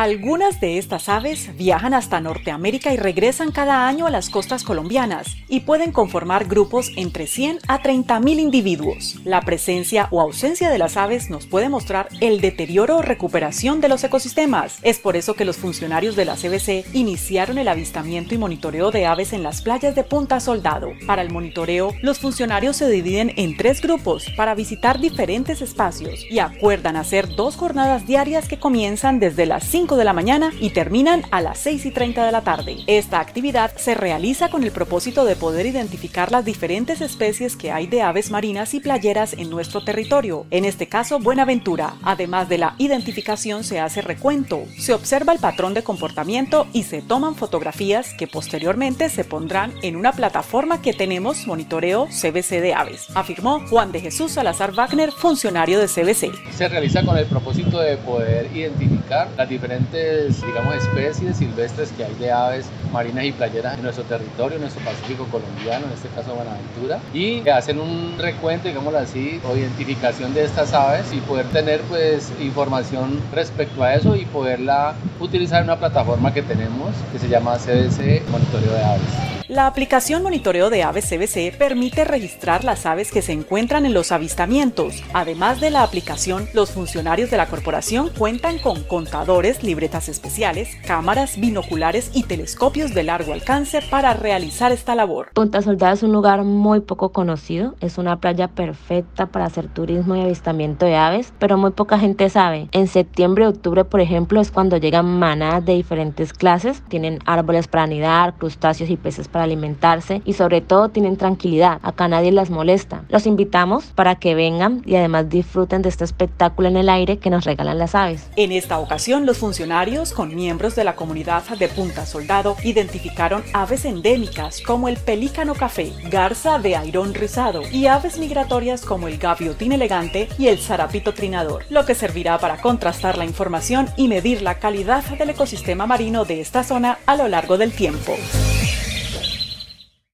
Algunas de estas aves viajan hasta Norteamérica y regresan cada año a las costas colombianas y pueden conformar grupos entre 100 a 30 mil individuos. La presencia o ausencia de las aves nos puede mostrar el deterioro o recuperación de los ecosistemas. Es por eso que los funcionarios de la CBC iniciaron el avistamiento y monitoreo de aves en las playas de Punta Soldado. Para el monitoreo, los funcionarios se dividen en tres grupos para visitar diferentes espacios y acuerdan hacer dos jornadas diarias que comienzan desde las 5 de la mañana y terminan a las 6 y 30 de la tarde. Esta actividad se realiza con el propósito de poder identificar las diferentes especies que hay de aves marinas y playeras en nuestro territorio, en este caso Buenaventura. Además de la identificación se hace recuento, se observa el patrón de comportamiento y se toman fotografías que posteriormente se pondrán en una plataforma que tenemos monitoreo CBC de aves, afirmó Juan de Jesús Salazar Wagner, funcionario de CBC. Se realiza con el propósito de poder identificar las diferentes diferentes, digamos, especies silvestres que hay de aves marinas y playeras en nuestro territorio, en nuestro Pacífico colombiano, en este caso Buenaventura, y hacen un recuento, digámoslo así, o identificación de estas aves y poder tener pues información respecto a eso y poderla utilizar en una plataforma que tenemos que se llama CDC Monitoreo de Aves. La aplicación Monitoreo de Aves CBC permite registrar las aves que se encuentran en los avistamientos. Además de la aplicación, los funcionarios de la corporación cuentan con contadores, libretas especiales, cámaras, binoculares y telescopios de largo alcance para realizar esta labor. Punta Soldado es un lugar muy poco conocido, es una playa perfecta para hacer turismo y avistamiento de aves, pero muy poca gente sabe. En septiembre y octubre, por ejemplo, es cuando llegan manadas de diferentes clases, tienen árboles para anidar, crustáceos y peces alimentarse y sobre todo tienen tranquilidad. Acá nadie las molesta. Los invitamos para que vengan y además disfruten de este espectáculo en el aire que nos regalan las aves. En esta ocasión, los funcionarios con miembros de la comunidad de Punta Soldado identificaron aves endémicas como el pelícano café, garza de airón rizado y aves migratorias como el gaviotín elegante y el zarapito trinador, lo que servirá para contrastar la información y medir la calidad del ecosistema marino de esta zona a lo largo del tiempo.